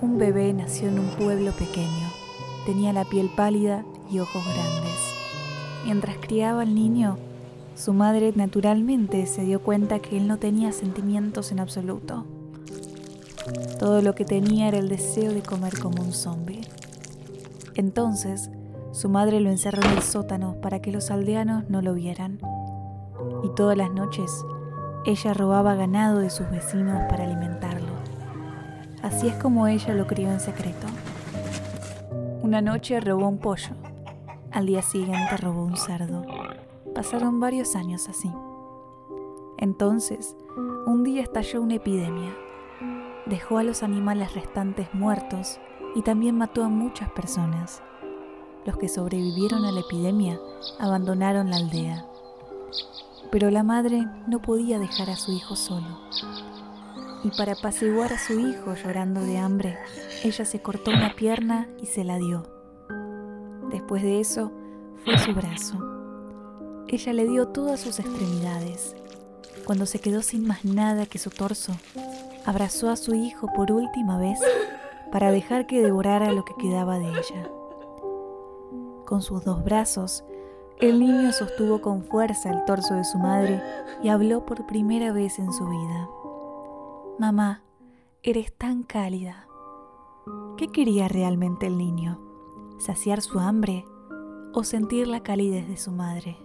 Un bebé nació en un pueblo pequeño. Tenía la piel pálida y ojos grandes. Mientras criaba al niño, su madre naturalmente se dio cuenta que él no tenía sentimientos en absoluto. Todo lo que tenía era el deseo de comer como un zombie. Entonces, su madre lo encerró en el sótano para que los aldeanos no lo vieran. Y todas las noches, ella robaba ganado de sus vecinos para alimentarlo. Así es como ella lo crió en secreto. Una noche robó un pollo. Al día siguiente robó un cerdo. Pasaron varios años así. Entonces, un día estalló una epidemia. Dejó a los animales restantes muertos y también mató a muchas personas. Los que sobrevivieron a la epidemia abandonaron la aldea. Pero la madre no podía dejar a su hijo solo. Y para apaciguar a su hijo llorando de hambre, ella se cortó una pierna y se la dio. Después de eso, fue su brazo. Ella le dio todas sus extremidades. Cuando se quedó sin más nada que su torso, abrazó a su hijo por última vez para dejar que devorara lo que quedaba de ella. Con sus dos brazos, el niño sostuvo con fuerza el torso de su madre y habló por primera vez en su vida. Mamá, eres tan cálida. ¿Qué quería realmente el niño? ¿Saciar su hambre o sentir la calidez de su madre?